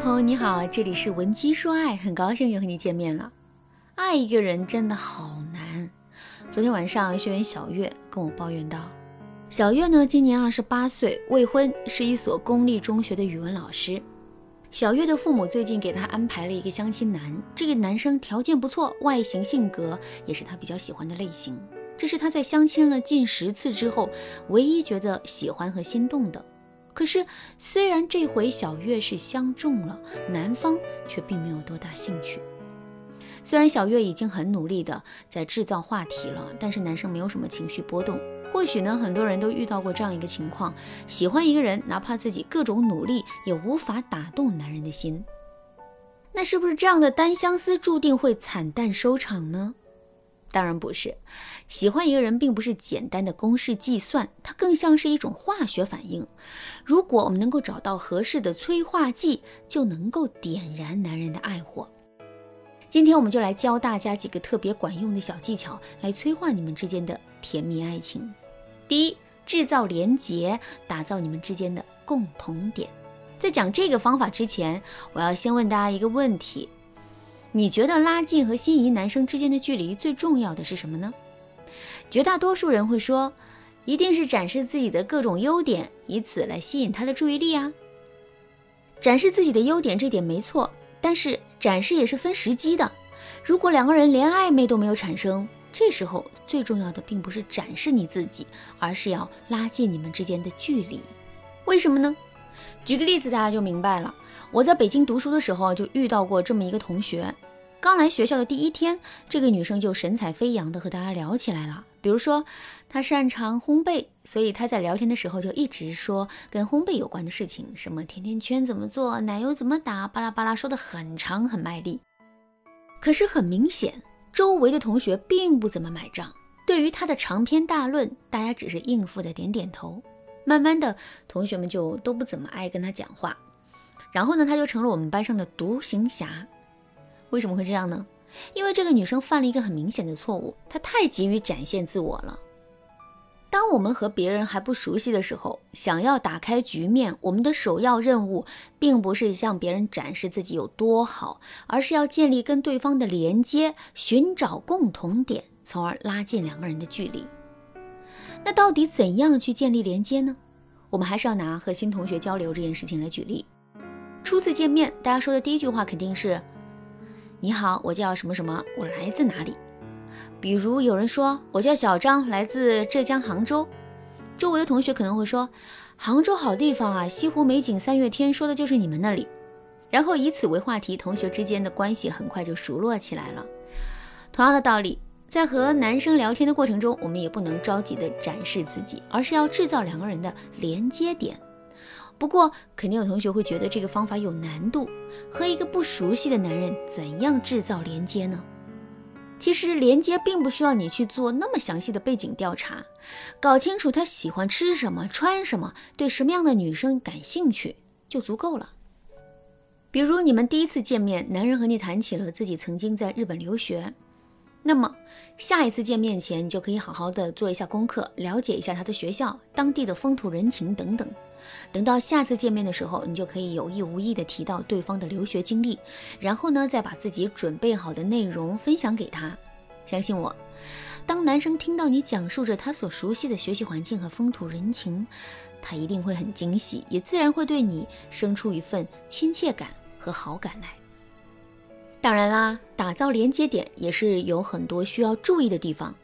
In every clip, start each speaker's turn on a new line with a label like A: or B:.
A: 朋友你好，这里是文姬说爱，很高兴又和你见面了。爱一个人真的好难。昨天晚上学员小月跟我抱怨道，小月呢今年二十八岁，未婚，是一所公立中学的语文老师。小月的父母最近给她安排了一个相亲男，这个男生条件不错，外形性格也是她比较喜欢的类型。这是她在相亲了近十次之后，唯一觉得喜欢和心动的。可是，虽然这回小月是相中了，男方却并没有多大兴趣。虽然小月已经很努力的在制造话题了，但是男生没有什么情绪波动。或许呢，很多人都遇到过这样一个情况：喜欢一个人，哪怕自己各种努力，也无法打动男人的心。那是不是这样的单相思注定会惨淡收场呢？当然不是，喜欢一个人并不是简单的公式计算，它更像是一种化学反应。如果我们能够找到合适的催化剂，就能够点燃男人的爱火。今天我们就来教大家几个特别管用的小技巧，来催化你们之间的甜蜜爱情。第一，制造连结，打造你们之间的共同点。在讲这个方法之前，我要先问大家一个问题。你觉得拉近和心仪男生之间的距离最重要的是什么呢？绝大多数人会说，一定是展示自己的各种优点，以此来吸引他的注意力啊。展示自己的优点这点没错，但是展示也是分时机的。如果两个人连暧昧都没有产生，这时候最重要的并不是展示你自己，而是要拉近你们之间的距离。为什么呢？举个例子，大家就明白了。我在北京读书的时候，就遇到过这么一个同学。刚来学校的第一天，这个女生就神采飞扬的和大家聊起来了。比如说，她擅长烘焙，所以她在聊天的时候就一直说跟烘焙有关的事情，什么甜甜圈怎么做，奶油怎么打，巴拉巴拉说的很长很卖力。可是很明显，周围的同学并不怎么买账。对于她的长篇大论，大家只是应付的点点头。慢慢的，同学们就都不怎么爱跟她讲话。然后呢，她就成了我们班上的独行侠。为什么会这样呢？因为这个女生犯了一个很明显的错误，她太急于展现自我了。当我们和别人还不熟悉的时候，想要打开局面，我们的首要任务并不是向别人展示自己有多好，而是要建立跟对方的连接，寻找共同点，从而拉近两个人的距离。那到底怎样去建立连接呢？我们还是要拿和新同学交流这件事情来举例。初次见面，大家说的第一句话肯定是。你好，我叫什么什么，我来自哪里？比如有人说我叫小张，来自浙江杭州，周围的同学可能会说杭州好地方啊，西湖美景三月天，说的就是你们那里。然后以此为话题，同学之间的关系很快就熟络起来了。同样的道理，在和男生聊天的过程中，我们也不能着急的展示自己，而是要制造两个人的连接点。不过，肯定有同学会觉得这个方法有难度。和一个不熟悉的男人，怎样制造连接呢？其实，连接并不需要你去做那么详细的背景调查，搞清楚他喜欢吃什么、穿什么，对什么样的女生感兴趣就足够了。比如，你们第一次见面，男人和你谈起了自己曾经在日本留学，那么下一次见面前，你就可以好好的做一下功课，了解一下他的学校、当地的风土人情等等。等到下次见面的时候，你就可以有意无意的提到对方的留学经历，然后呢，再把自己准备好的内容分享给他。相信我，当男生听到你讲述着他所熟悉的学习环境和风土人情，他一定会很惊喜，也自然会对你生出一份亲切感和好感来。当然啦，打造连接点也是有很多需要注意的地方，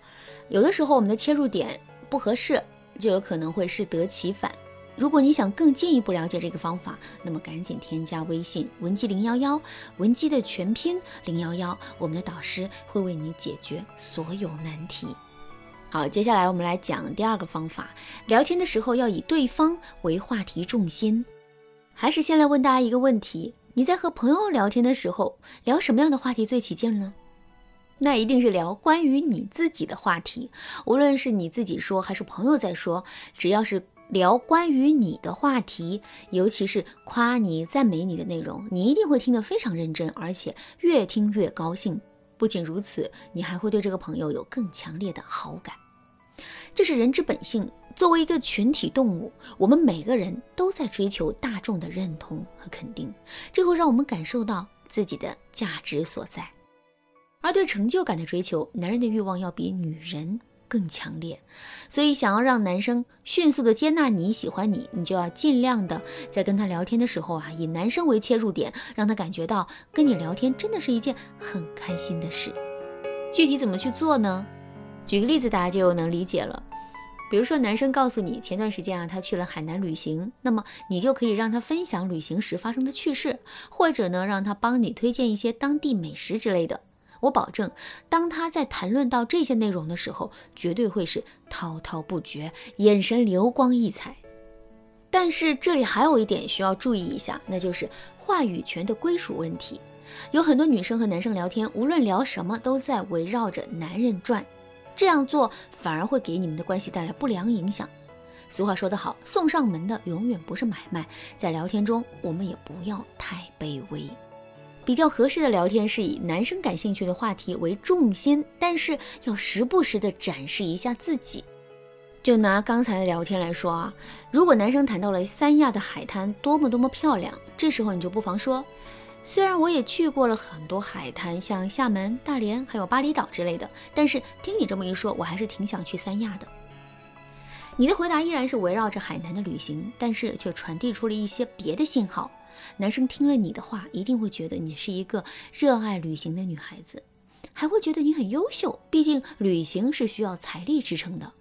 A: 有的时候我们的切入点不合适，就有可能会适得其反。如果你想更进一步了解这个方法，那么赶紧添加微信文姬零幺幺，文姬的全拼零幺幺，我们的导师会为你解决所有难题。好，接下来我们来讲第二个方法，聊天的时候要以对方为话题重心。还是先来问大家一个问题：你在和朋友聊天的时候，聊什么样的话题最起劲呢？那一定是聊关于你自己的话题，无论是你自己说还是朋友在说，只要是。聊关于你的话题，尤其是夸你、赞美你的内容，你一定会听得非常认真，而且越听越高兴。不仅如此，你还会对这个朋友有更强烈的好感。这是人之本性，作为一个群体动物，我们每个人都在追求大众的认同和肯定，这会让我们感受到自己的价值所在。而对成就感的追求，男人的欲望要比女人更强烈。所以，想要让男生迅速的接纳你、喜欢你，你就要尽量的在跟他聊天的时候啊，以男生为切入点，让他感觉到跟你聊天真的是一件很开心的事。具体怎么去做呢？举个例子，大家就能理解了。比如说，男生告诉你前段时间啊，他去了海南旅行，那么你就可以让他分享旅行时发生的趣事，或者呢，让他帮你推荐一些当地美食之类的。我保证，当他在谈论到这些内容的时候，绝对会是滔滔不绝，眼神流光溢彩。但是这里还有一点需要注意一下，那就是话语权的归属问题。有很多女生和男生聊天，无论聊什么，都在围绕着男人转。这样做反而会给你们的关系带来不良影响。俗话说得好，送上门的永远不是买卖。在聊天中，我们也不要太卑微。比较合适的聊天是以男生感兴趣的话题为重心，但是要时不时的展示一下自己。就拿刚才的聊天来说啊，如果男生谈到了三亚的海滩多么多么漂亮，这时候你就不妨说。虽然我也去过了很多海滩，像厦门、大连，还有巴厘岛之类的，但是听你这么一说，我还是挺想去三亚的。你的回答依然是围绕着海南的旅行，但是却传递出了一些别的信号。男生听了你的话，一定会觉得你是一个热爱旅行的女孩子，还会觉得你很优秀。毕竟旅行是需要财力支撑的。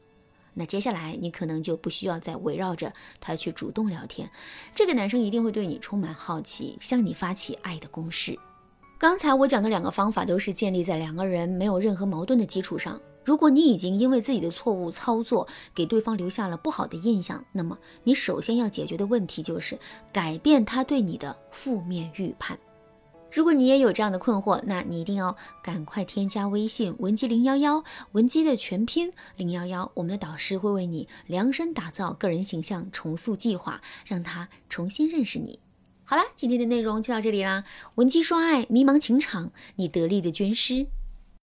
A: 那接下来你可能就不需要再围绕着他去主动聊天，这个男生一定会对你充满好奇，向你发起爱的攻势。刚才我讲的两个方法都是建立在两个人没有任何矛盾的基础上。如果你已经因为自己的错误操作给对方留下了不好的印象，那么你首先要解决的问题就是改变他对你的负面预判。如果你也有这样的困惑，那你一定要赶快添加微信文姬零幺幺，文姬的全拼零幺幺，我们的导师会为你量身打造个人形象重塑计划，让他重新认识你。好啦，今天的内容就到这里啦，文姬说爱，迷茫情场，你得力的军师。